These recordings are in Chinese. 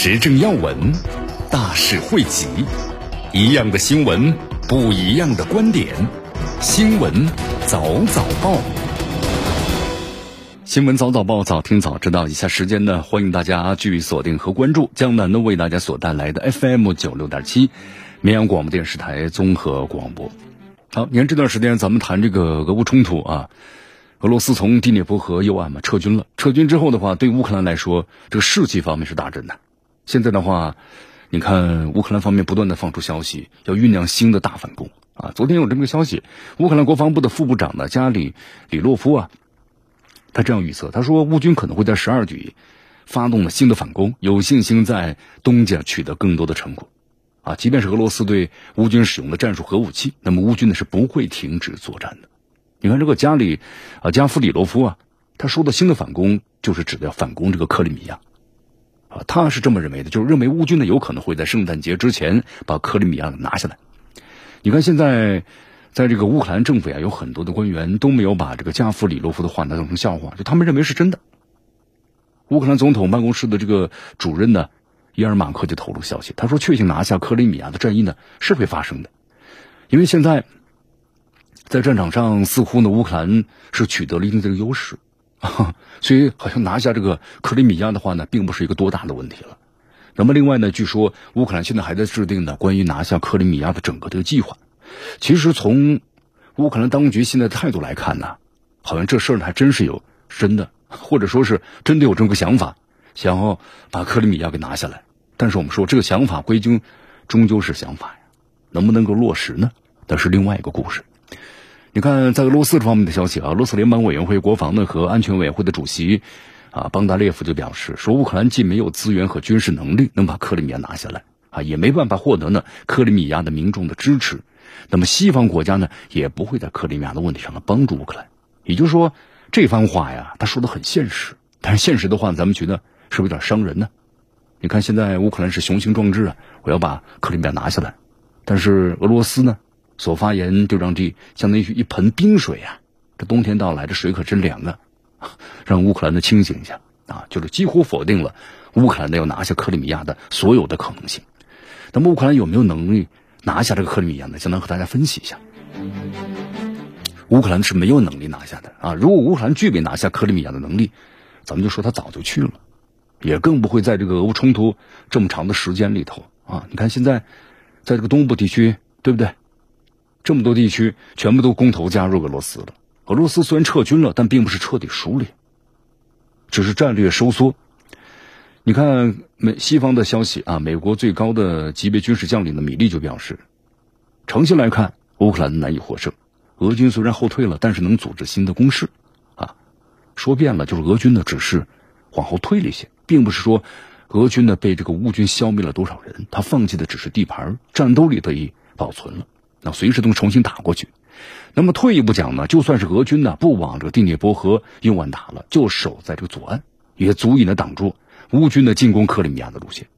时政要闻，大事汇集，一样的新闻，不一样的观点。新闻早早报，新闻早早报，早听早知道。以下时间呢，欢迎大家继续锁定和关注江南呢为大家所带来的 FM 九六点七绵阳广播电视台综合广播。好，你看这段时间咱们谈这个俄乌冲突啊，俄罗斯从第聂伯河右岸嘛撤军了，撤军之后的话，对乌克兰来说，这个士气方面是大振的。现在的话，你看乌克兰方面不断的放出消息，要酝酿新的大反攻啊！昨天有这么个消息，乌克兰国防部的副部长呢加里里洛夫啊，他这样预测，他说乌军可能会在十二局发动了新的反攻，有信心在东家取得更多的成果啊！即便是俄罗斯对乌军使用的战术核武器，那么乌军呢是不会停止作战的。你看这个加里啊加夫里洛夫啊，他说的新的反攻就是指的要反攻这个克里米亚。他是这么认为的，就是认为乌军呢有可能会在圣诞节之前把克里米亚拿下来。你看现在，在这个乌克兰政府呀，有很多的官员都没有把这个加夫里洛夫的话呢当成笑话，就他们认为是真的。乌克兰总统办公室的这个主任呢，伊尔马克就透露消息，他说，确信拿下克里米亚的战役呢是会发生的，因为现在在战场上似乎呢乌克兰是取得了一定这个优势。啊，所以好像拿下这个克里米亚的话呢，并不是一个多大的问题了。那么另外呢，据说乌克兰现在还在制定呢关于拿下克里米亚的整个这个计划。其实从乌克兰当局现在态度来看呢，好像这事儿还真是有真的，或者说是真的有这么个想法，想要把克里米亚给拿下来。但是我们说这个想法归根终究是想法呀，能不能够落实呢？那是另外一个故事。你看，在俄罗斯方面的消息啊，俄罗斯联邦委员会国防呢和安全委员会的主席啊邦达列夫就表示说，乌克兰既没有资源和军事能力能把克里米亚拿下来啊，也没办法获得呢克里米亚的民众的支持，那么西方国家呢也不会在克里米亚的问题上呢帮助乌克兰。也就是说，这番话呀，他说的很现实，但是现实的话，咱们觉得是不是有点伤人呢？你看，现在乌克兰是雄心壮志啊，我要把克里米亚拿下来，但是俄罗斯呢？所发言就让这相当于一盆冰水啊！这冬天到来，这水可真凉啊！让乌克兰的清醒一下啊！就是几乎否定了乌克兰的要拿下克里米亚的所有的可能性。那么乌克兰有没有能力拿下这个克里米亚呢？相当和大家分析一下。乌克兰是没有能力拿下的啊！如果乌克兰具备拿下克里米亚的能力，咱们就说他早就去了，也更不会在这个俄乌冲突这么长的时间里头啊！你看现在在这个东部地区，对不对？这么多地区全部都公投加入俄罗斯了。俄罗斯虽然撤军了，但并不是彻底输了，只是战略收缩。你看美西方的消息啊，美国最高的级别军事将领的米利就表示，长期来看，乌克兰难以获胜。俄军虽然后退了，但是能组织新的攻势。啊，说遍了就是俄军呢，只是往后退了一些，并不是说俄军呢被这个乌军消灭了多少人，他放弃的只是地盘，战斗力得以保存了。那随时都重新打过去。那么退一步讲呢，就算是俄军呢不往这个第聂伯河右岸打了，就守在这个左岸，也足以呢挡住乌军的进攻克里米亚的路线。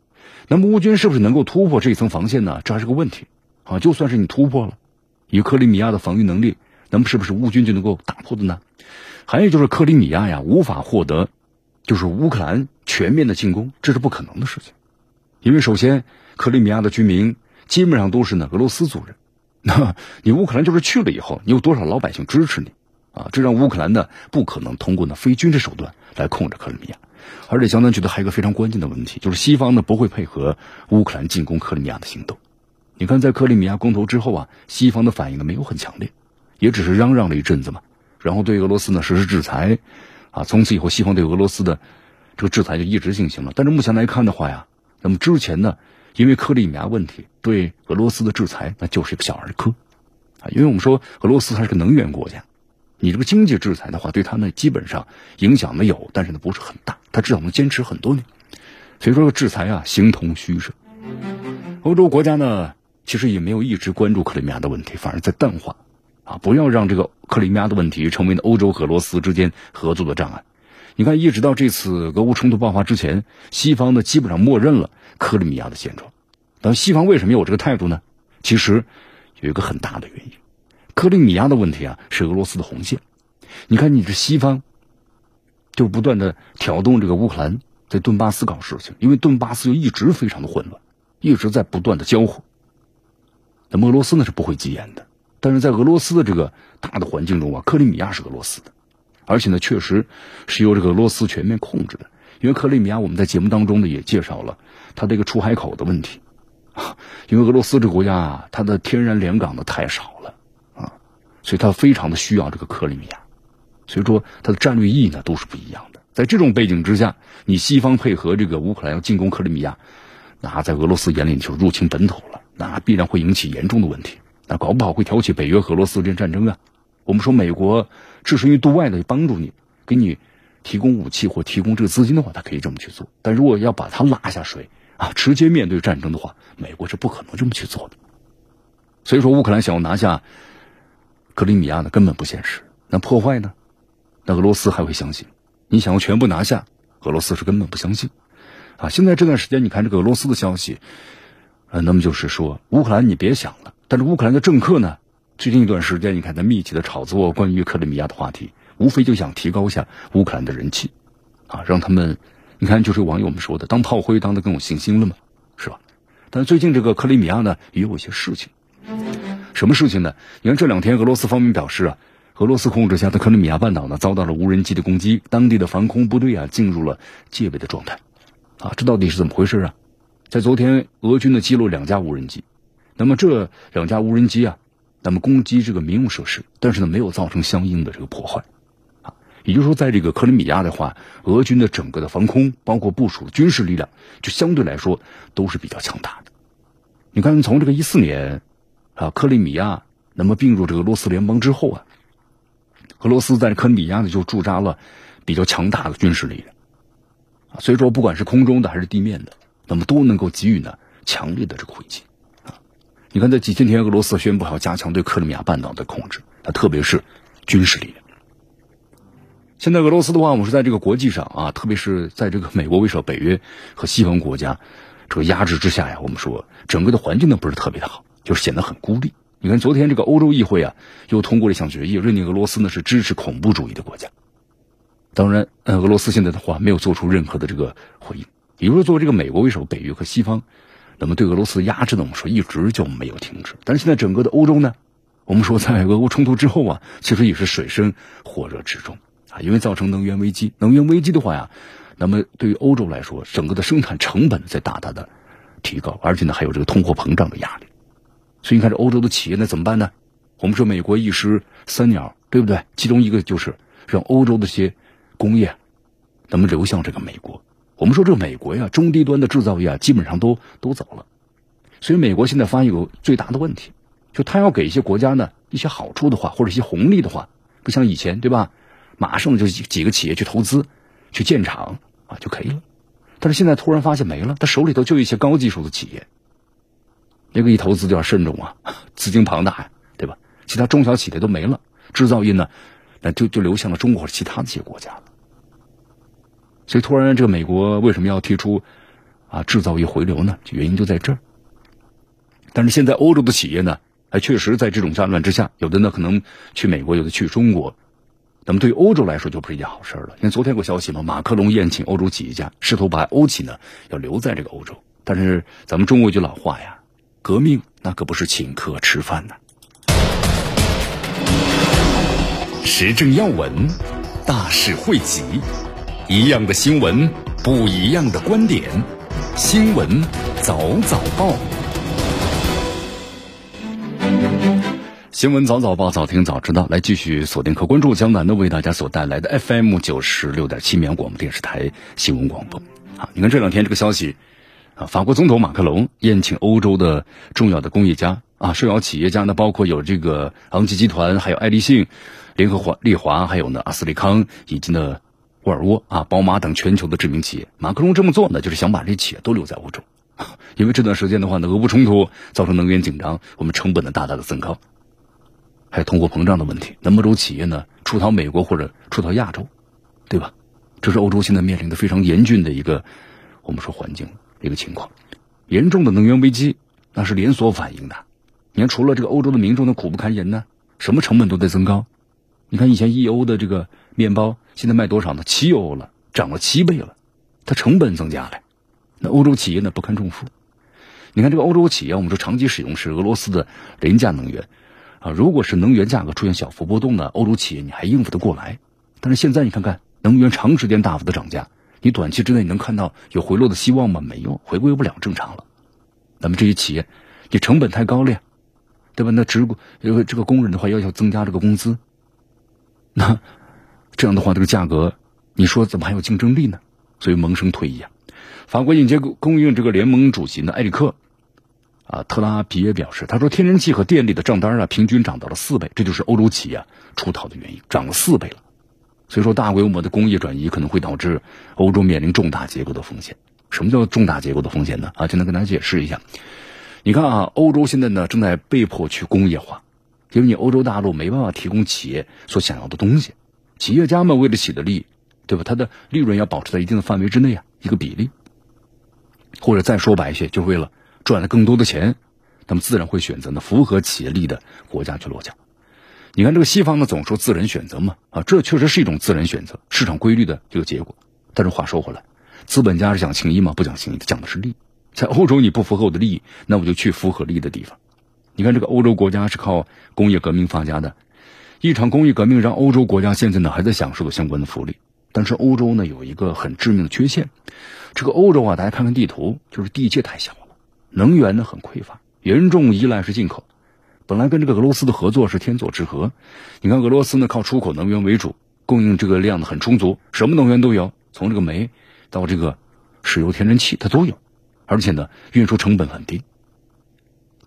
那么乌军是不是能够突破这一层防线呢？这还是个问题啊！就算是你突破了，以克里米亚的防御能力，那么是不是乌军就能够打破的呢？还有就是克里米亚呀，无法获得就是乌克兰全面的进攻，这是不可能的事情。因为首先，克里米亚的居民基本上都是呢俄罗斯族人。那你乌克兰就是去了以后，你有多少老百姓支持你啊？这让乌克兰呢不可能通过呢非军事手段来控制克里米亚。而且，相当觉得还有一个非常关键的问题，就是西方呢不会配合乌克兰进攻克里米亚的行动。你看，在克里米亚公投之后啊，西方的反应呢没有很强烈，也只是嚷嚷了一阵子嘛，然后对俄罗斯呢实施制裁，啊，从此以后西方对俄罗斯的这个制裁就一直进行了。但是目前来看的话呀，那么之前呢？因为克里米亚问题对俄罗斯的制裁，那就是一个小儿科，啊，因为我们说俄罗斯它是个能源国家，你这个经济制裁的话，对它呢基本上影响没有，但是呢不是很大，它至少能坚持很多年。所以说，制裁啊形同虚设。欧洲国家呢，其实也没有一直关注克里米亚的问题，反而在淡化啊，不要让这个克里米亚的问题成为欧洲和俄罗斯之间合作的障碍。你看，一直到这次俄乌冲突爆发之前，西方呢基本上默认了克里米亚的现状。但西方为什么有这个态度呢？其实有一个很大的原因，克里米亚的问题啊是俄罗斯的红线。你看，你这西方就不断的挑动这个乌克兰在顿巴斯搞事情，因为顿巴斯就一直非常的混乱，一直在不断的交火。那么俄罗斯呢是不会急眼的，但是在俄罗斯的这个大的环境中啊，克里米亚是俄罗斯的。而且呢，确实是由这个俄罗斯全面控制的。因为克里米亚，我们在节目当中呢也介绍了它这个出海口的问题。因为俄罗斯这个国家啊，它的天然良港的太少了啊，所以它非常的需要这个克里米亚。所以说，它的战略意义呢都是不一样的。在这种背景之下，你西方配合这个乌克兰要进攻克里米亚，那在俄罗斯眼里就入侵本土了，那必然会引起严重的问题。那搞不好会挑起北约和俄罗斯之间战争啊。我们说美国。置身于度外的帮助你，给你提供武器或提供这个资金的话，他可以这么去做。但如果要把他拉下水啊，直接面对战争的话，美国是不可能这么去做的。所以说，乌克兰想要拿下克里米亚呢，根本不现实。那破坏呢？那俄罗斯还会相信？你想要全部拿下，俄罗斯是根本不相信。啊，现在这段时间，你看这个俄罗斯的消息，呃，那么就是说，乌克兰你别想了。但是乌克兰的政客呢？最近一段时间，你看在密集的炒作关于克里米亚的话题，无非就想提高一下乌克兰的人气，啊，让他们，你看就是网友们说的，当炮灰当的更有信心了嘛，是吧？但最近这个克里米亚呢，也有一些事情，什么事情呢？你看这两天俄罗斯方面表示啊，俄罗斯控制下的克里米亚半岛呢，遭到了无人机的攻击，当地的防空部队啊进入了戒备的状态，啊，这到底是怎么回事啊？在昨天，俄军呢击落两架无人机，那么这两架无人机啊。那么攻击这个民用设施，但是呢没有造成相应的这个破坏，也就是说，在这个克里米亚的话，俄军的整个的防空，包括部署军事力量，就相对来说都是比较强大的。你看，从这个一四年，啊，克里米亚那么并入这个俄罗斯联邦之后啊，俄罗斯在克里米亚呢就驻扎了比较强大的军事力量，啊，所以说不管是空中的还是地面的，那么都能够给予呢强烈的这个回击。你看，在几千天，俄罗斯宣布要加强对克里米亚半岛的控制，它特别是军事力量。现在俄罗斯的话，我们是在这个国际上啊，特别是在这个美国为首、北约和西方国家这个压制之下呀，我们说整个的环境呢不是特别的好，就是显得很孤立。你看，昨天这个欧洲议会啊，又通过了一项决议，认定俄罗斯呢是支持恐怖主义的国家。当然，呃，俄罗斯现在的话没有做出任何的这个回应。比如说，作为这个美国为首、北约和西方。那么对俄罗斯的压制呢？我们说一直就没有停止。但是现在整个的欧洲呢，我们说在俄乌冲突之后啊，其实也是水深火热之中啊，因为造成能源危机。能源危机的话呀，那么对于欧洲来说，整个的生产成本在大大的提高，而且呢还有这个通货膨胀的压力。所以你看这欧洲的企业呢怎么办呢？我们说美国一石三鸟，对不对？其中一个就是让欧洲的些工业那么流向这个美国。我们说这美国呀，中低端的制造业啊，基本上都都走了，所以美国现在发现有最大的问题，就他要给一些国家呢一些好处的话，或者一些红利的话，不像以前对吧？马上就几几个企业去投资，去建厂啊就可以了。但是现在突然发现没了，他手里头就一些高技术的企业，那个一投资就要慎重啊，资金庞大呀，对吧？其他中小企业都没了，制造业呢，那就就流向了中国或者其他的一些国家了。所以，突然，这个美国为什么要提出啊制造业回流呢？原因就在这儿。但是现在欧洲的企业呢，还确实在这种战乱之下，有的呢可能去美国，有的去中国。那么对于欧洲来说，就不是一件好事了。因为昨天有消息嘛，马克龙宴请欧洲企业家，试图把欧企呢要留在这个欧洲。但是咱们中国一句老话呀，革命那可不是请客吃饭呐。时政要闻，大事汇集。一样的新闻，不一样的观点。新闻早早报，新闻早早报，早听早知道。来继续锁定和关注江南的为大家所带来的 FM 九十六点七绵阳广播电视台新闻广播。啊，你看这两天这个消息，啊，法国总统马克龙宴请欧洲的重要的工业家啊，受邀企业家呢，包括有这个昂基集团，还有爱立信、联合华利华，还有呢阿斯利康，以及呢。沃尔沃啊、宝马等全球的知名企业。马克龙这么做呢，就是想把这些企业都留在欧洲，因为这段时间的话呢，俄乌冲突造成能源紧张，我们成本呢大大的增高，还有通货膨胀的问题。那么欧洲企业呢，出逃美国或者出逃亚洲，对吧？这是欧洲现在面临的非常严峻的一个我们说环境一个情况，严重的能源危机那是连锁反应的。你看，除了这个欧洲的民众的苦不堪言呢，什么成本都在增高。你看，以前一欧的这个面包，现在卖多少呢？七欧了，涨了七倍了，它成本增加了。那欧洲企业呢不堪重负。你看这个欧洲企业，我们说长期使用是俄罗斯的廉价能源啊。如果是能源价格出现小幅波动呢，欧洲企业你还应付得过来。但是现在你看看，能源长时间大幅的涨价，你短期之内你能看到有回落的希望吗？没有，回归不了正常了。那么这些企业，你成本太高了呀，对吧？那职工这个这个工人的话，要求增加这个工资。那这样的话，这个价格，你说怎么还有竞争力呢？所以萌生退役啊。法国应接供应这个联盟主席呢，埃里克啊特拉皮耶表示，他说天然气和电力的账单啊，平均涨到了四倍，这就是欧洲企业出逃的原因，涨了四倍了。所以说，大规模的工业转移可能会导致欧洲面临重大结构的风险。什么叫重大结构的风险呢？啊，简单跟大家解释一下。你看啊，欧洲现在呢正在被迫去工业化。因为你欧洲大陆没办法提供企业所想要的东西，企业家们为了企的利益，对吧？他的利润要保持在一定的范围之内啊，一个比例。或者再说白一些，就为了赚了更多的钱，他们自然会选择呢符合企业利益的国家去落脚。你看这个西方呢总说自然选择嘛，啊，这确实是一种自然选择，市场规律的这个结果。但是话说回来，资本家是讲情义吗？不讲情义的，讲的是利。在欧洲你不符合我的利益，那我就去符合利益的地方。你看，这个欧洲国家是靠工业革命发家的，一场工业革命让欧洲国家现在呢还在享受的相关的福利。但是欧洲呢有一个很致命的缺陷，这个欧洲啊，大家看看地图，就是地界太小了，能源呢很匮乏，严重依赖是进口。本来跟这个俄罗斯的合作是天作之合，你看俄罗斯呢靠出口能源为主，供应这个量呢很充足，什么能源都有，从这个煤到这个石油、天然气它都有，而且呢运输成本很低。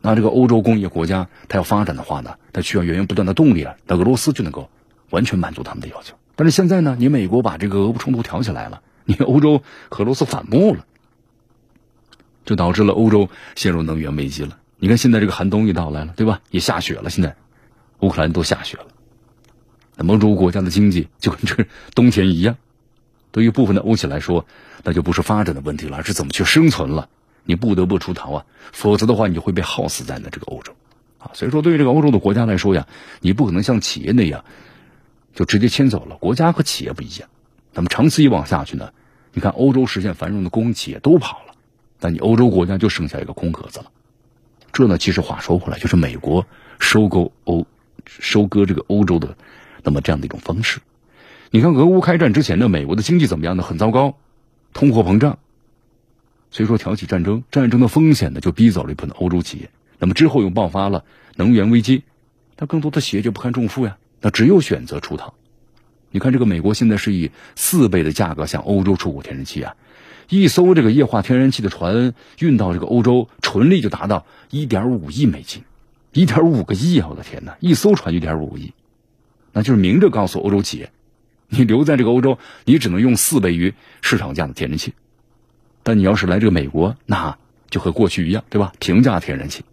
那这个欧洲工业国家，它要发展的话呢，它需要源源不断的动力啊。那俄罗斯就能够完全满足他们的要求。但是现在呢，你美国把这个俄乌冲突挑起来了，你欧洲和俄罗斯反目了，就导致了欧洲陷入能源危机了。你看现在这个寒冬也到来了，对吧？也下雪了，现在乌克兰都下雪了。那欧洲国家的经济就跟这冬天一样，对于部分的欧企来说，那就不是发展的问题了，而是怎么去生存了。你不得不出逃啊，否则的话，你就会被耗死在呢这个欧洲，啊，所以说对于这个欧洲的国家来说呀，你不可能像企业那样就直接迁走了。国家和企业不一样，那么长此以往下去呢，你看欧洲实现繁荣的公企业都跑了，那你欧洲国家就剩下一个空壳子了。这呢，其实话说回来，就是美国收购欧、收割这个欧洲的那么这样的一种方式。你看俄乌开战之前呢，美国的经济怎么样呢？很糟糕，通货膨胀。所以说，挑起战争，战争的风险呢，就逼走了一部分欧洲企业。那么之后又爆发了能源危机，那更多的企业就不堪重负呀，那只有选择出逃。你看，这个美国现在是以四倍的价格向欧洲出口天然气啊，一艘这个液化天然气的船运到这个欧洲，纯利就达到一点五亿美金，一点五个亿啊！我的天哪，一艘船一点五亿，那就是明着告诉欧洲企业，你留在这个欧洲，你只能用四倍于市场价的天然气。但你要是来这个美国，那就和过去一样，对吧？平价天然气。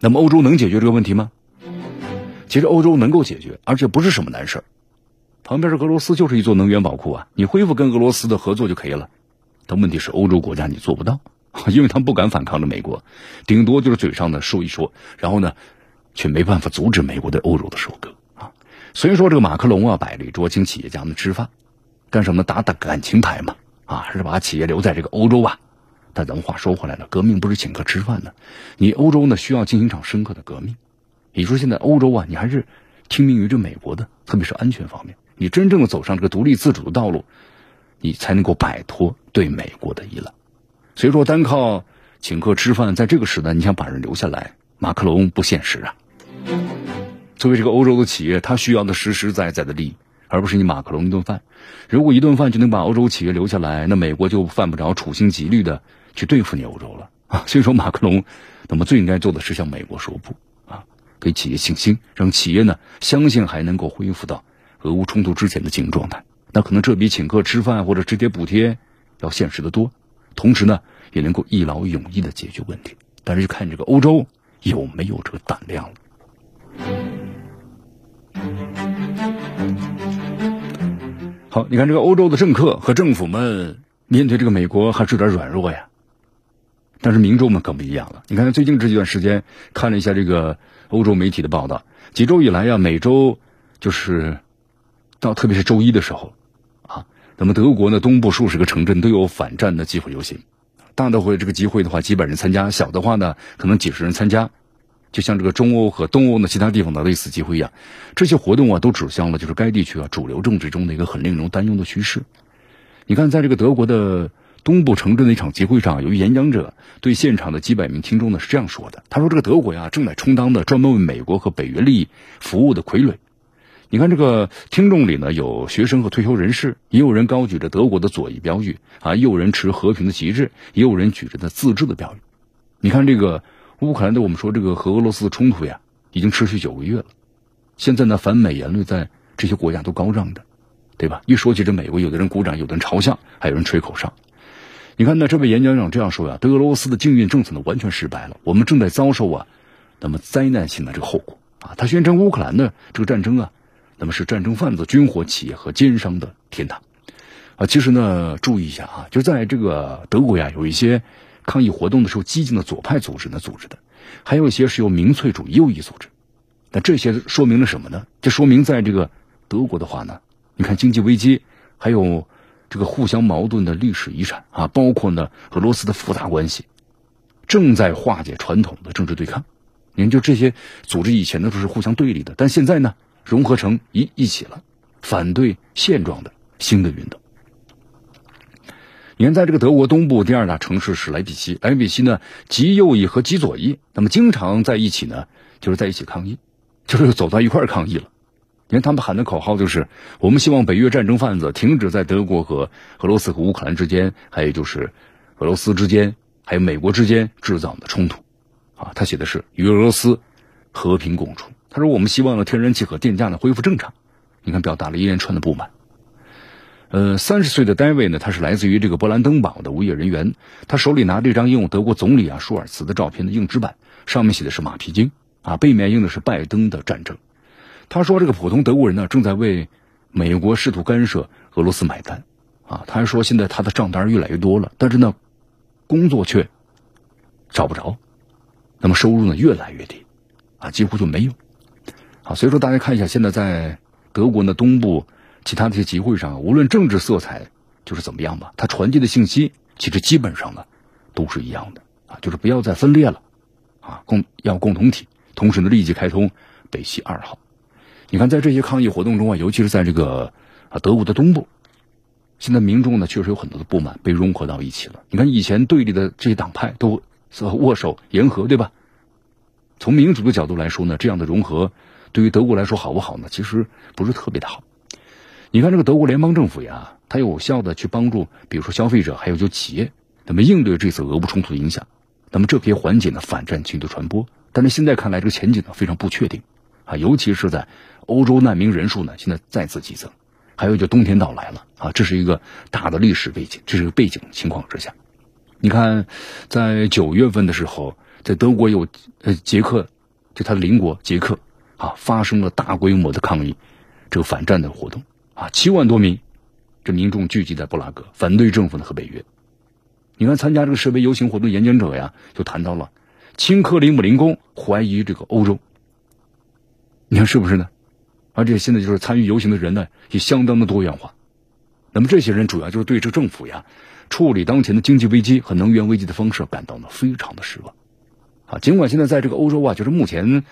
那么欧洲能解决这个问题吗？其实欧洲能够解决，而且不是什么难事旁边是俄罗斯，就是一座能源宝库啊，你恢复跟俄罗斯的合作就可以了。但问题是，欧洲国家你做不到，因为他们不敢反抗着美国，顶多就是嘴上呢说一说，然后呢，却没办法阻止美国对欧洲的收割啊。所以说，这个马克龙啊，摆了一桌请企业家们吃饭，干什么？打打感情牌嘛。啊，还是把企业留在这个欧洲吧。但咱们话说回来了，革命不是请客吃饭的，你欧洲呢需要进行一场深刻的革命。你说现在欧洲啊，你还是听命于这美国的，特别是安全方面。你真正的走上这个独立自主的道路，你才能够摆脱对美国的依赖。所以说，单靠请客吃饭，在这个时代，你想把人留下来，马克龙不现实啊。作为这个欧洲的企业，它需要的实实在在的利益。而不是你马克龙一顿饭，如果一顿饭就能把欧洲企业留下来，那美国就犯不着处心积虑的去对付你欧洲了 啊！所以说，马克龙那么最应该做的是向美国说不啊，给企业信心，让企业呢相信还能够恢复到俄乌冲突之前的经营状态。那可能这比请客吃饭或者直接补贴要现实的多，同时呢，也能够一劳永逸的解决问题。但是就看这个欧洲有没有这个胆量了。好，你看这个欧洲的政客和政府们面对这个美国还是有点软弱呀。但是民众们可不一样了。你看最近这一段时间，看了一下这个欧洲媒体的报道，几周以来呀，每周就是到特别是周一的时候，那么德国呢东部数十个城镇都有反战的集会游行，大的会这个集会的话几百人参加，小的话呢可能几十人参加，就像这个中欧和东欧的其他地方的类似集会一样，这些活动啊都指向了就是该地区啊主流政治中的一个很令人担忧的趋势。你看，在这个德国的。东部城镇的一场集会上，有一演讲者对现场的几百名听众呢是这样说的：“他说，这个德国呀，正在充当的专门为美国和北约利益服务的傀儡。你看，这个听众里呢，有学生和退休人士，也有人高举着德国的左翼标语啊，也有人持和平的旗帜，也有人举着的自治的标语。你看，这个乌克兰的我们说这个和俄罗斯的冲突呀，已经持续九个月了。现在呢，反美言论在这些国家都高涨的，对吧？一说起这美国，有的人鼓掌，有的人嘲笑，还有人吹口哨。”你看，呢这位演讲者这样说呀：“德俄罗斯的禁运政策呢，完全失败了，我们正在遭受啊，那么灾难性的这个后果啊。”他宣称乌克兰的这个战争啊，那么是战争贩子、军火企业和奸商的天堂啊。其实呢，注意一下啊，就在这个德国呀，有一些抗议活动的时候，激进的左派组织呢组织的，还有一些是由民粹主义右翼组织。那这些说明了什么呢？这说明在这个德国的话呢，你看经济危机还有。这个互相矛盾的历史遗产啊，包括呢俄罗斯的复杂关系，正在化解传统的政治对抗。你看，就这些组织以前呢都是互相对立的，但现在呢融合成一一起了，反对现状的新的运动。你看，在这个德国东部第二大城市是莱比锡，莱比锡呢极右翼和极左翼，那么经常在一起呢，就是在一起抗议，就是走到一块抗议了。你看，他们喊的口号就是：“我们希望北约战争贩子停止在德国和俄罗斯和乌克兰之间，还有就是俄罗斯之间，还有美国之间制造的冲突。”啊，他写的是与俄罗斯和平共处。他说：“我们希望呢，天然气和电价呢恢复正常。”你看，表达了一连串的不满。呃，三十岁的戴维呢，他是来自于这个波兰登堡的无业人员，他手里拿着一张印有德国总理啊舒尔茨的照片的硬纸板，上面写的是马屁精啊，背面印的是拜登的战争。他说：“这个普通德国人呢，正在为美国试图干涉俄罗斯买单，啊，他还说现在他的账单越来越多了，但是呢，工作却找不着，那么收入呢越来越低，啊，几乎就没有，啊，所以说大家看一下，现在在德国呢东部其他的一些集会上，无论政治色彩就是怎么样吧，它传递的信息其实基本上呢都是一样的，啊，就是不要再分裂了，啊，共要共同体，同时呢立即开通北溪二号。”你看，在这些抗议活动中啊，尤其是在这个啊德国的东部，现在民众呢确实有很多的不满被融合到一起了。你看，以前对立的这些党派都握手言和，对吧？从民主的角度来说呢，这样的融合对于德国来说好不好呢？其实不是特别的好。你看，这个德国联邦政府呀，它有效的去帮助，比如说消费者，还有就企业，那么应对这次俄乌冲突的影响，那么这可以缓解呢反战情绪的传播。但是现在看来，这个前景呢非常不确定啊，尤其是在。欧洲难民人数呢，现在再次激增，还有就冬天到来了啊，这是一个大的历史背景，这是个背景情况之下，你看，在九月份的时候，在德国有呃捷克，就他的邻国捷克啊，发生了大规模的抗议，这个反战的活动啊，七万多名这民众聚集在布拉格，反对政府呢和北约。你看，参加这个示威游行活动演讲者呀，就谈到了亲克里姆林宫，怀疑这个欧洲，你看是不是呢？而且现在就是参与游行的人呢，也相当的多元化。那么这些人主要就是对这政府呀处理当前的经济危机和能源危机的方式感到呢非常的失望。啊，尽管现在在这个欧洲啊，就是目前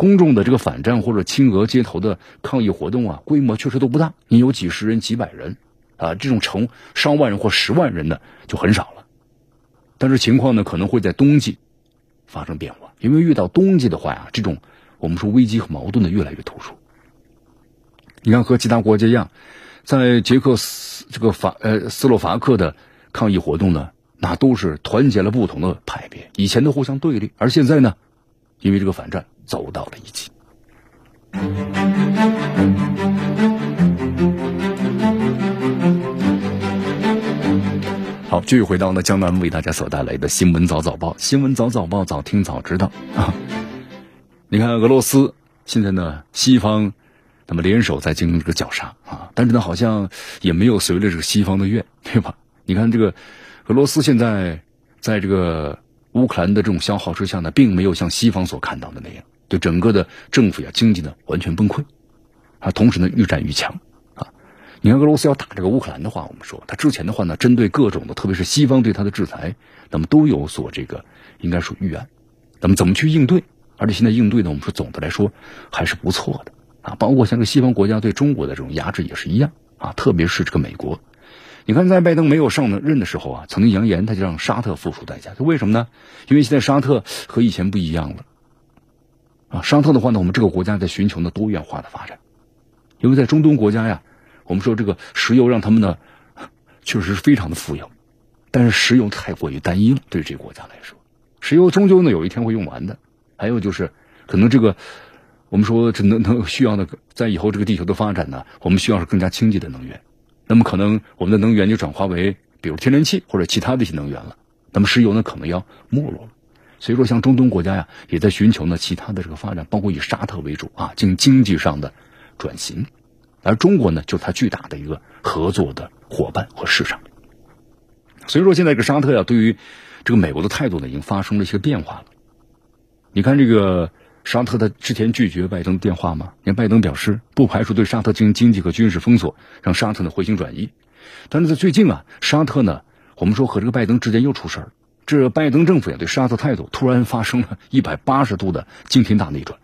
公众的这个反战或者亲俄街头的抗议活动啊，规模确实都不大，你有几十人、几百人啊，这种成上万人或十万人的就很少了。但是情况呢可能会在冬季发生变化，因为遇到冬季的话呀，这种我们说危机和矛盾呢越来越突出。你看，和其他国家一样，在捷克斯这个法呃斯洛伐克的抗议活动呢，那都是团结了不同的派别，以前都互相对立，而现在呢，因为这个反战走到了一起。好，继续回到呢江南为大家所带来的新闻早早报，新闻早早报，早听早知道啊。你看俄罗斯现在呢，西方那么联手在进行这个绞杀啊，但是呢，好像也没有随着这个西方的愿，对吧？你看这个俄罗斯现在在这个乌克兰的这种消耗之下呢，并没有像西方所看到的那样，对整个的政府呀、经济呢完全崩溃啊，同时呢愈战愈强。啊你看俄罗斯要打这个乌克兰的话，我们说他之前的话呢，针对各种的，特别是西方对他的制裁，那么都有所这个应该说预案，那么怎么去应对？而且现在应对呢，我们说总的来说还是不错的啊，包括像这个西方国家对中国的这种压制也是一样啊，特别是这个美国，你看在拜登没有上任的时候啊，曾经扬言他就让沙特付出代价，就为什么呢？因为现在沙特和以前不一样了啊，沙特的话呢，我们这个国家在寻求呢多元化的发展，因为在中东国家呀。我们说这个石油让他们呢，确实是非常的富有，但是石油太过于单一了，对这个国家来说，石油终究呢有一天会用完的。还有就是，可能这个我们说这能能需要的，在以后这个地球的发展呢，我们需要是更加清洁的能源。那么可能我们的能源就转化为比如天然气或者其他的一些能源了。那么石油呢可能要没落了。所以说，像中东国家呀，也在寻求呢其他的这个发展，包括以沙特为主啊，进行经济上的转型。而中国呢，就是它巨大的一个合作的伙伴和市场。所以说，现在这个沙特呀，对于这个美国的态度呢，已经发生了一些变化了。你看，这个沙特他之前拒绝拜登电话嘛？连拜登表示不排除对沙特进行经济和军事封锁，让沙特呢回心转意。但是在最近啊，沙特呢，我们说和这个拜登之间又出事儿，这拜登政府也对沙特态度突然发生了一百八十度的惊天大逆转，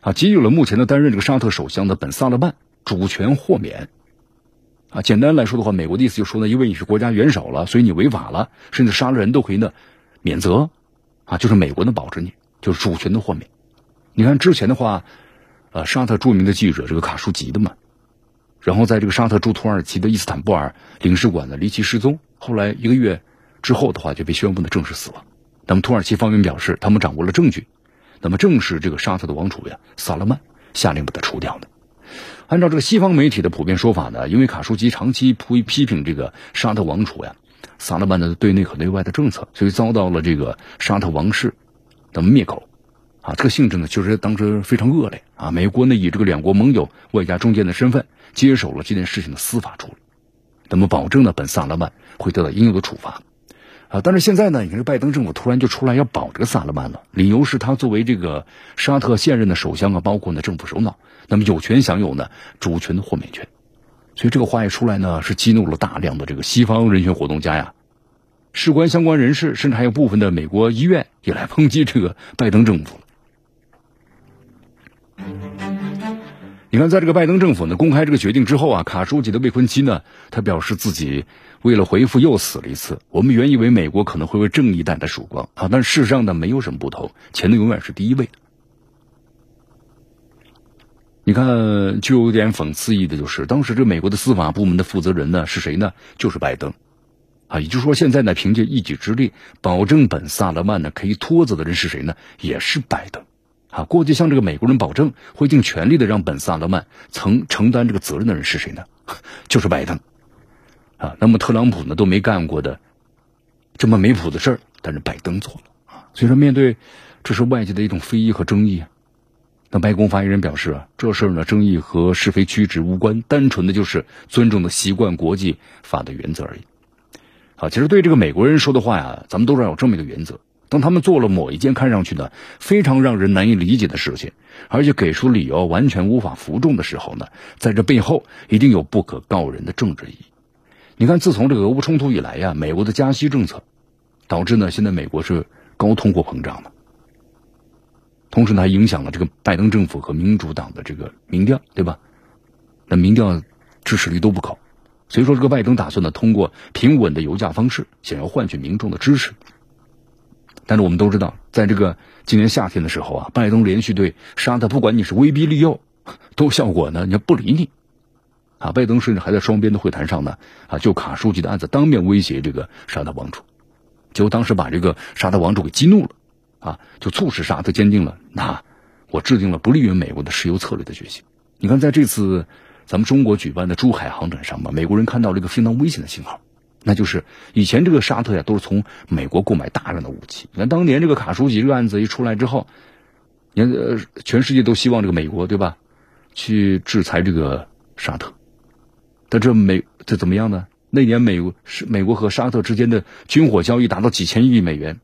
啊，给予了目前的担任这个沙特首相的本萨勒曼。主权豁免，啊，简单来说的话，美国的意思就说呢，因为你是国家元首了，所以你违法了，甚至杀了人都可以呢免责，啊，就是美国能保着你，就是主权的豁免。你看之前的话，呃，沙特著名的记者这个卡舒吉的嘛，然后在这个沙特驻土耳其的伊斯坦布尔领事馆呢离奇失踪，后来一个月之后的话就被宣布呢正式死亡。那么土耳其方面表示，他们掌握了证据，那么正是这个沙特的王储呀萨勒曼下令把他除掉的。按照这个西方媒体的普遍说法呢，因为卡舒吉长期批批评这个沙特王储呀，萨勒曼的对内和对外的政策，所以遭到了这个沙特王室的灭口，啊，这个性质呢，确实当时非常恶劣啊。美国呢以这个两国盟友外加中间的身份接手了这件事情的司法处理，那么保证呢本萨勒曼会得到应有的处罚。啊！但是现在呢，你看这拜登政府突然就出来要保这个萨勒曼了，理由是他作为这个沙特现任的首相啊，包括呢政府首脑，那么有权享有呢主权的豁免权。所以这个话一出来呢，是激怒了大量的这个西方人权活动家呀，事关相关人士，甚至还有部分的美国医院也来抨击这个拜登政府。你看，在这个拜登政府呢公开这个决定之后啊，卡舒吉的未婚妻呢，她表示自己为了回复又死了一次。我们原以为美国可能会为正义带来曙光啊，但事实上呢，没有什么不同，钱呢永远是第一位的。你看，就有点讽刺意的就是，当时这美国的司法部门的负责人呢是谁呢？就是拜登啊，也就是说，现在呢，凭借一己之力保证本萨勒曼呢可以脱责的人是谁呢？也是拜登。啊，过去向这个美国人保证会尽全力的让本萨勒曼曾承担这个责任的人是谁呢？就是拜登。啊，那么特朗普呢都没干过的这么没谱的事儿，但是拜登做了啊。所以说，面对这是外界的一种非议和争议啊，那白宫发言人表示啊，这事儿呢争议和是非曲直无关，单纯的就是尊重的习惯国际法的原则而已。好，其实对这个美国人说的话呀，咱们都是要有这么一个原则。当他们做了某一件看上去呢非常让人难以理解的事情，而且给出理由完全无法服众的时候呢，在这背后一定有不可告人的政治意义。你看，自从这个俄乌冲突以来呀，美国的加息政策导致呢，现在美国是高通货膨胀的，同时呢，还影响了这个拜登政府和民主党的这个民调，对吧？那民调支持率都不高，所以说这个拜登打算呢，通过平稳的油价方式，想要换取民众的支持。但是我们都知道，在这个今年夏天的时候啊，拜登连续对沙特，不管你是威逼利诱，都效果呢，你要不理你，啊，拜登甚至还在双边的会谈上呢，啊，就卡舒吉的案子当面威胁这个沙特王储，结果当时把这个沙特王储给激怒了，啊，就促使沙特坚定了那我制定了不利于美国的石油策略的决心。你看，在这次咱们中国举办的珠海航展上吧，美国人看到了一个非常危险的信号，那就是以前这个沙特呀都是从美国购买大量的武器。你看当年这个卡舒吉这个案子一出来之后，你看呃全世界都希望这个美国对吧，去制裁这个沙特。那这美这怎么样呢？那年美国是美国和沙特之间的军火交易达到几千亿美元，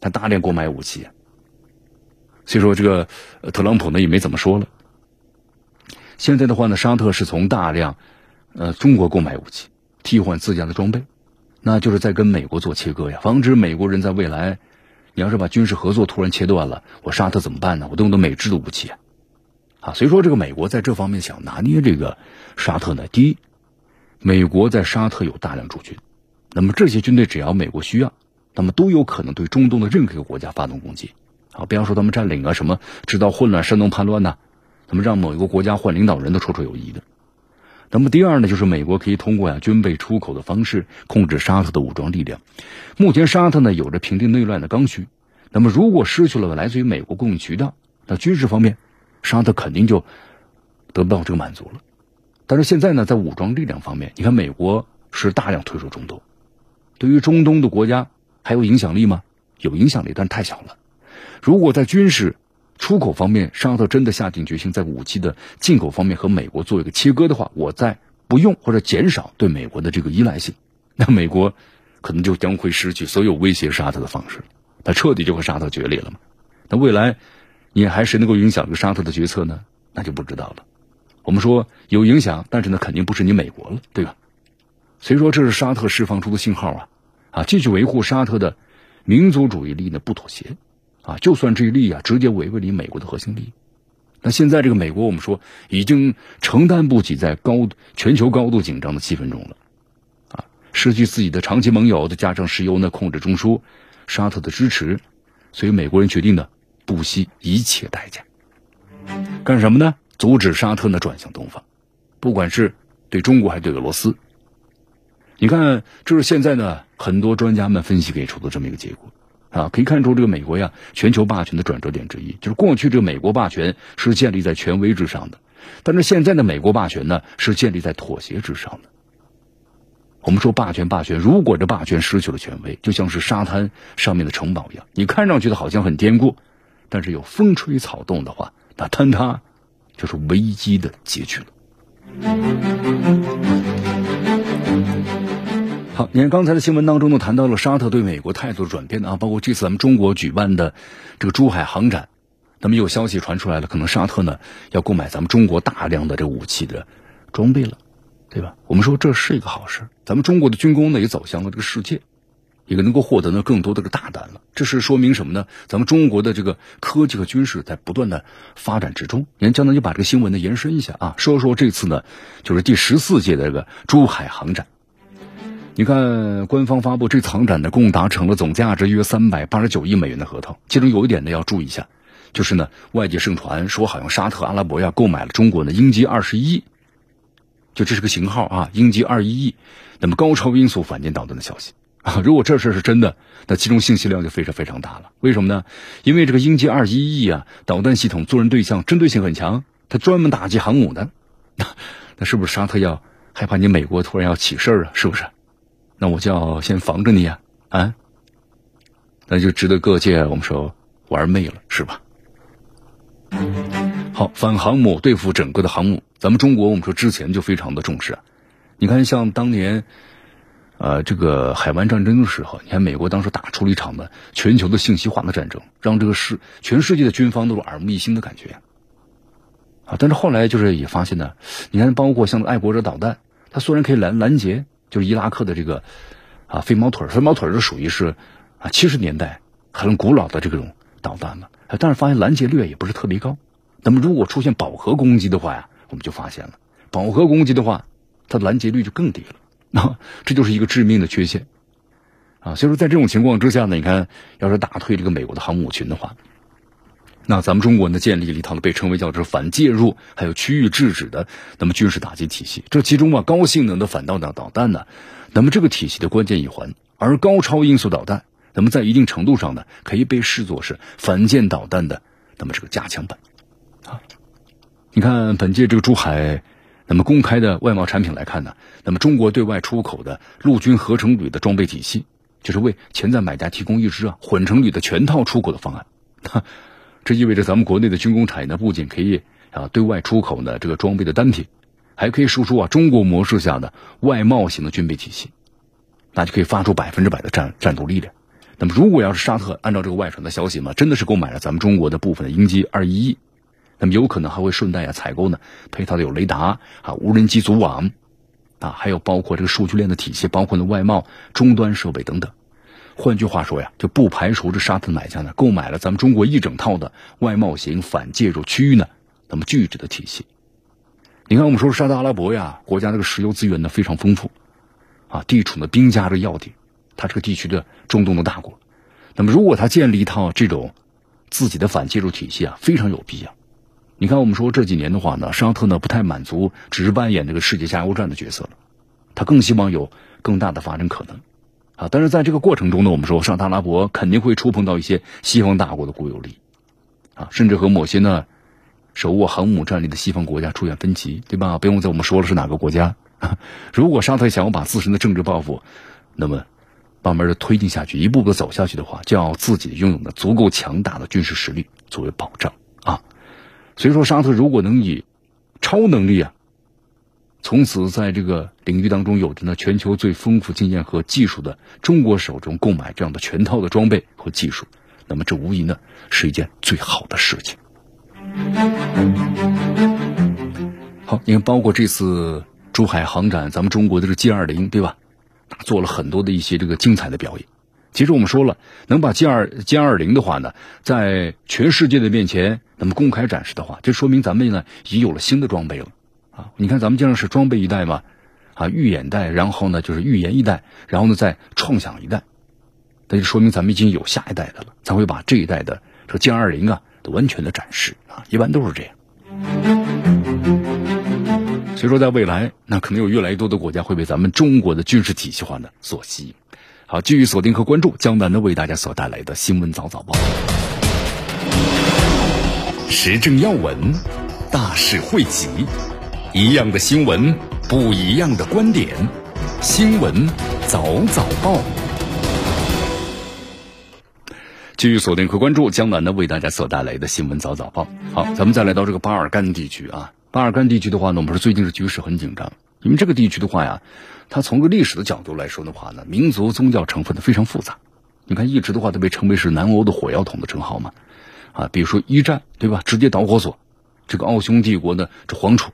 他大量购买武器。所以说这个特朗普呢也没怎么说了。现在的话呢，沙特是从大量呃中国购买武器，替换自家的装备。那就是在跟美国做切割呀，防止美国人在未来，你要是把军事合作突然切断了，我沙特怎么办呢？我动用的美制的武器啊，啊，所以说这个美国在这方面想拿捏这个沙特呢，第一，美国在沙特有大量驻军，那么这些军队只要美国需要，那么都有可能对中东的任何一个国家发动攻击，啊，比方说他们占领啊，什么制造混乱、煽动叛乱呐，那么让某一个国家换领导人都绰绰有余的。那么第二呢，就是美国可以通过呀军备出口的方式控制沙特的武装力量。目前沙特呢有着平定内乱的刚需，那么如果失去了来自于美国供应渠道，那军事方面，沙特肯定就得不到这个满足了。但是现在呢，在武装力量方面，你看美国是大量退出中东，对于中东的国家还有影响力吗？有影响力，但是太小了。如果在军事，出口方面，沙特真的下定决心在武器的进口方面和美国做一个切割的话，我在不用或者减少对美国的这个依赖性，那美国可能就将会失去所有威胁沙特的方式，那彻底就和沙特决裂了嘛？那未来你还谁能够影响这个沙特的决策呢？那就不知道了。我们说有影响，但是呢，肯定不是你美国了，对吧？所以说这是沙特释放出的信号啊，啊，继续维护沙特的民族主义利益呢，不妥协。啊，就算这一利益啊，直接违背了美国的核心利益，那现在这个美国，我们说已经承担不起在高全球高度紧张的气氛中了，啊，失去自己的长期盟友，再加上石油呢控制中枢，沙特的支持，所以美国人决定呢不惜一切代价，干什么呢？阻止沙特呢转向东方，不管是对中国还是对俄罗斯，你看，这是现在呢很多专家们分析给出的这么一个结果。啊，可以看出这个美国呀，全球霸权的转折点之一，就是过去这个美国霸权是建立在权威之上的，但是现在的美国霸权呢，是建立在妥协之上的。我们说霸权，霸权，如果这霸权失去了权威，就像是沙滩上面的城堡一样，你看上去的好像很坚固，但是有风吹草动的话，那坍塌就是危机的结局了。好，你看刚才的新闻当中呢，谈到了沙特对美国态度的转变啊，包括这次咱们中国举办的这个珠海航展，那么有消息传出来了，可能沙特呢要购买咱们中国大量的这武器的装备了，对吧？我们说这是一个好事，咱们中国的军工呢也走向了这个世界，也能够获得呢更多的个大单了。这是说明什么呢？咱们中国的这个科技和军事在不断的发展之中。您，江南就把这个新闻呢延伸一下啊，说说这次呢就是第十四届的这个珠海航展。你看，官方发布这次航展呢，共达成了总价值约三百八十九亿美元的合同。其中有一点呢要注意一下，就是呢，外界盛传说好像沙特阿拉伯呀购买了中国的鹰击二十一，就这是个型号啊，鹰击二一 E，那么高超音速反舰导弹的消息啊。如果这事是真的，那其中信息量就非常非常大了。为什么呢？因为这个鹰击二一 E 啊，导弹系统作战对象针对性很强，它专门打击航母的。那那是不是沙特要害怕你美国突然要起事儿啊？是不是？那我就要先防着你呀，啊，那就值得各界我们说玩儿媚了，是吧？好，反航母对付整个的航母，咱们中国我们说之前就非常的重视啊。你看，像当年，呃，这个海湾战争的时候，你看美国当时打出了一场的全球的信息化的战争，让这个世全世界的军方都是耳目一新的感觉啊。但是后来就是也发现呢，你看，包括像爱国者导弹，它虽然可以拦拦截。就是伊拉克的这个啊飞毛腿飞毛腿就属于是啊七十年代很古老的这种导弹嘛，但是发现拦截率也不是特别高。那么如果出现饱和攻击的话呀，我们就发现了饱和攻击的话，它拦截率就更低了。那这就是一个致命的缺陷啊。所以说在这种情况之下呢，你看要是打退这个美国的航母群的话。那咱们中国呢，建立了一套被称为叫做反介入，还有区域制止的那么军事打击体系。这其中啊，高性能的反导弹导弹呢，那么这个体系的关键一环。而高超音速导弹，那么在一定程度上呢，可以被视作是反舰导弹的那么这个加强版。啊，你看本届这个珠海，那么公开的外贸产品来看呢，那么中国对外出口的陆军合成旅的装备体系，就是为潜在买家提供一支啊混成旅的全套出口的方案。这意味着咱们国内的军工产业呢，不仅可以啊对外出口呢这个装备的单品，还可以输出啊中国模式下的外贸型的军备体系，那就可以发出百分之百的战战斗力量。那么如果要是沙特按照这个外传的消息嘛，真的是购买了咱们中国的部分的鹰击二一 E。那么有可能还会顺带呀采购呢，配套的有雷达啊、无人机组网，啊，还有包括这个数据链的体系，包括呢外贸终端设备等等。换句话说呀，就不排除这沙特买家呢购买了咱们中国一整套的外贸型反介入区域呢那么巨制的体系。你看，我们说沙特阿拉伯呀，国家这个石油资源呢非常丰富，啊，地处呢兵家的要地，它这个地区的中东的大国。那么如果它建立一套这种自己的反介入体系啊，非常有必要。你看，我们说这几年的话呢，沙特呢不太满足只是扮演这个世界加油站的角色了，他更希望有更大的发展可能，啊，但是在这个过程中呢，我们说沙特阿拉伯肯定会触碰到一些西方大国的固有利益，啊，甚至和某些呢手握航母战力的西方国家出现分歧，对吧？不用再我们说了是哪个国家。如果沙特想要把自身的政治抱负，那么慢慢的推进下去，一步步走下去的话，就要自己拥有的足够强大的军事实力作为保障。所以说，沙特如果能以超能力啊，从此在这个领域当中有着呢全球最丰富经验和技术的中国手中购买这样的全套的装备和技术，那么这无疑呢是一件最好的事情。好，你看，包括这次珠海航展，咱们中国的这 G 二零，对吧？做了很多的一些这个精彩的表演。其实我们说了，能把 G 二 G 二零的话呢，在全世界的面前那么公开展示的话，这说明咱们呢已经有了新的装备了啊！你看咱们经常是装备一代嘛，啊预演代，然后呢就是预言一代，然后呢再创想一代，那就说明咱们已经有下一代的了，才会把这一代的这个 G 二零啊都完全的展示啊，一般都是这样。所以说，在未来，那可能有越来越多的国家会被咱们中国的军事体系化呢所吸引。好，继续锁定和关注江南的为大家所带来的新闻早早报，时政要闻，大事汇集，一样的新闻，不一样的观点，新闻早早报，继续锁定和关注江南的为大家所带来的新闻早早报。好，咱们再来到这个巴尔干地区啊，巴尔干地区的话呢，我们说最近是局势很紧张，因为这个地区的话呀。它从个历史的角度来说的话呢，民族宗教成分的非常复杂。你看，一直的话都被称为是南欧的火药桶的称号嘛，啊，比如说一战对吧，直接导火索，这个奥匈帝国的这皇储，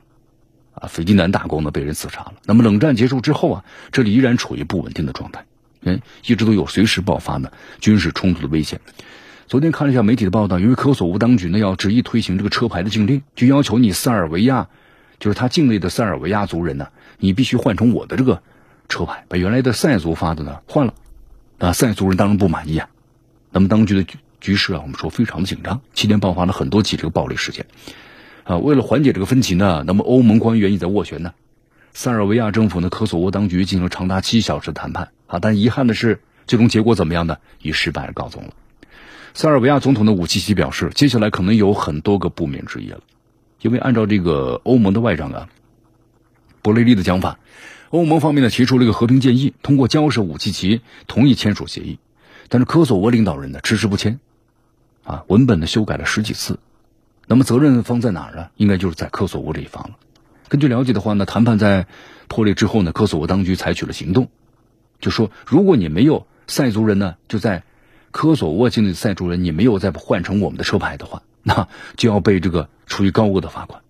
啊，斐迪南大公呢被人刺杀了。那么冷战结束之后啊，这里依然处于不稳定的状态，嗯，一直都有随时爆发的军事冲突的危险。昨天看了一下媒体的报道，因为科索沃当局呢要执意推行这个车牌的禁令，就要求你塞尔维亚，就是他境内的塞尔维亚族人呢。你必须换成我的这个车牌，把原来的塞族发的呢换了，啊，塞族人当然不满意啊。那么当局的局局势啊，我们说非常的紧张，期间爆发了很多起这个暴力事件，啊，为了缓解这个分歧呢，那么欧盟官员也在斡旋呢。塞尔维亚政府呢，科索沃当局进行了长达七小时的谈判，啊，但遗憾的是，最终结果怎么样呢？以失败而告终了。塞尔维亚总统的武契奇表示，接下来可能有很多个不眠之夜了，因为按照这个欧盟的外长啊。博雷利的讲法，欧盟方面呢提出了一个和平建议，通过交涉武契奇同意签署协议，但是科索沃领导人呢迟迟不签，啊，文本呢修改了十几次，那么责任方在哪儿呢？应该就是在科索沃这一方了。根据了解的话呢，谈判在破裂之后呢，科索沃当局采取了行动，就说如果你没有塞族人呢，就在科索沃境内塞族人，你没有再换成我们的车牌的话，那就要被这个处以高额的罚款。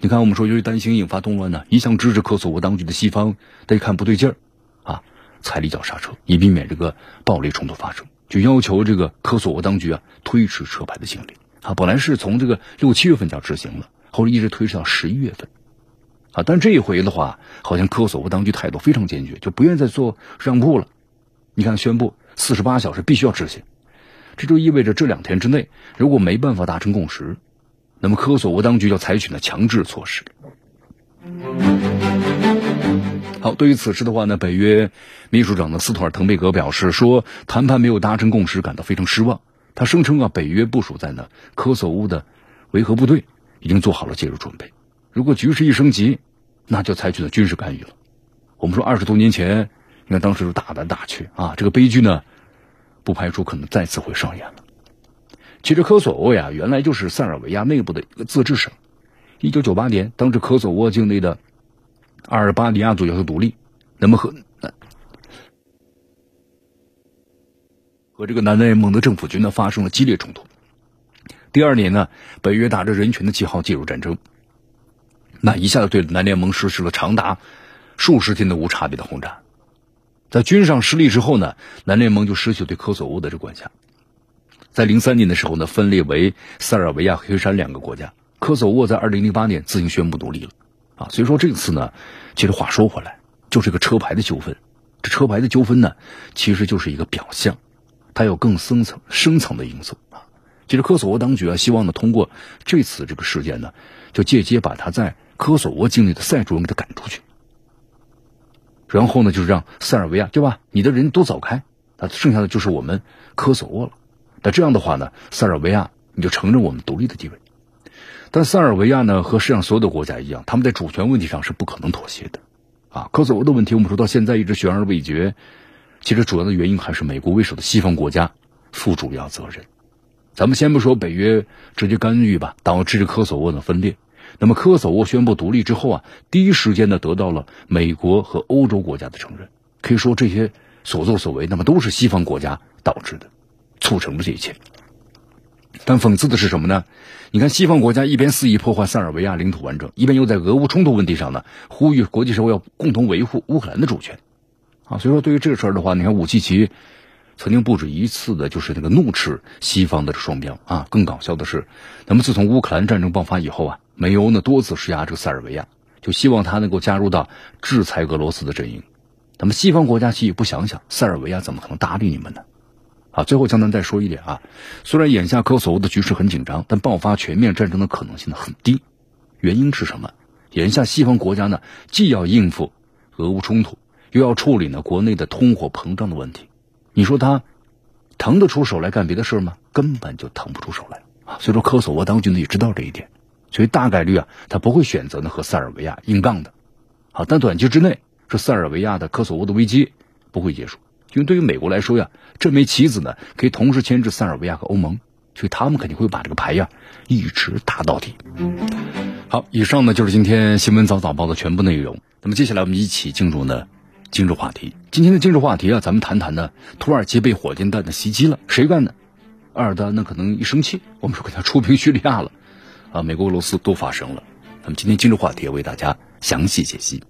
你看，我们说由于担心引发动乱呢，一向支持科索沃当局的西方，他一看不对劲儿，啊，踩了一脚刹车，以避免这个暴力冲突发生，就要求这个科索沃当局啊推迟车牌的禁令。啊，本来是从这个六七月份就要执行了，后来一直推迟到十一月份。啊，但这一回的话，好像科索沃当局态度非常坚决，就不愿意再做让步了。你看，宣布四十八小时必须要执行，这就意味着这两天之内，如果没办法达成共识。那么科索沃当局要采取呢强制措施。好，对于此事的话呢，北约秘书长的斯托尔滕贝格表示说，谈判没有达成共识，感到非常失望。他声称啊，北约部署在呢科索沃的维和部队已经做好了介入准备。如果局势一升级，那就采取了军事干预了。我们说二十多年前，你看当时是大来大去啊，这个悲剧呢，不排除可能再次会上演了。其实科索沃呀，原来就是塞尔维亚内部的一个自治省。一九九八年，当时科索沃境内的阿尔巴尼亚族要求独立，那么和和这个南联盟的政府军呢发生了激烈冲突。第二年呢，北约打着人权的旗号介入战争，那一下子对南联盟实施了长达数十天的无差别的轰炸。在军上失利之后呢，南联盟就失去对科索沃的这管辖。在零三年的时候呢，分裂为塞尔维亚、黑山两个国家。科索沃在二零零八年自行宣布独立了，啊，所以说这次呢，其实话说回来，就是一个车牌的纠纷。这车牌的纠纷呢，其实就是一个表象，它有更深层、深层的因素啊。其实科索沃当局啊，希望呢，通过这次这个事件呢，就间接把他在科索沃境内的塞族人给他赶出去，然后呢，就是让塞尔维亚对吧？你的人都走开，啊，剩下的就是我们科索沃了。那这样的话呢，塞尔维亚你就承认我们独立的地位。但塞尔维亚呢，和世界上所有的国家一样，他们在主权问题上是不可能妥协的，啊，科索沃的问题我们说到现在一直悬而未决，其实主要的原因还是美国为首的西方国家负主要责任。咱们先不说北约直接干预吧，导致科索沃的分裂。那么科索沃宣布独立之后啊，第一时间呢得到了美国和欧洲国家的承认，可以说这些所作所为，那么都是西方国家导致的，促成了这一切。但讽刺的是什么呢？你看，西方国家一边肆意破坏塞尔维亚领土完整，一边又在俄乌冲突问题上呢，呼吁国际社会要共同维护乌克兰的主权。啊，所以说对于这个事儿的话，你看武契奇曾经不止一次的就是那个怒斥西方的双标啊。更搞笑的是，那么自从乌克兰战争爆发以后啊，美欧呢多次施压这个塞尔维亚，就希望他能够加入到制裁俄罗斯的阵营。那么西方国家其实不想想，塞尔维亚怎么可能搭理你们呢？啊，最后江南再说一点啊，虽然眼下科索沃的局势很紧张，但爆发全面战争的可能性呢很低。原因是什么？眼下西方国家呢既要应付俄乌冲突，又要处理呢国内的通货膨胀的问题。你说他腾得出手来干别的事吗？根本就腾不出手来啊！所以说科索沃当局呢也知道这一点，所以大概率啊他不会选择呢和塞尔维亚硬杠的。好，但短期之内，这塞尔维亚的科索沃的危机不会结束。因为对于美国来说呀，这枚棋子呢可以同时牵制塞尔维亚和欧盟，所以他们肯定会把这个牌呀一直打到底。好，以上呢就是今天新闻早早报的全部内容。那么接下来我们一起进入呢今日话题。今天的今日话题啊，咱们谈谈呢土耳其被火箭弹的袭击了，谁干的？埃尔丹呢可能一生气，我们说给他出兵叙利亚了，啊，美国、俄罗斯都发生了。那么今天今日话题为大家详细解析。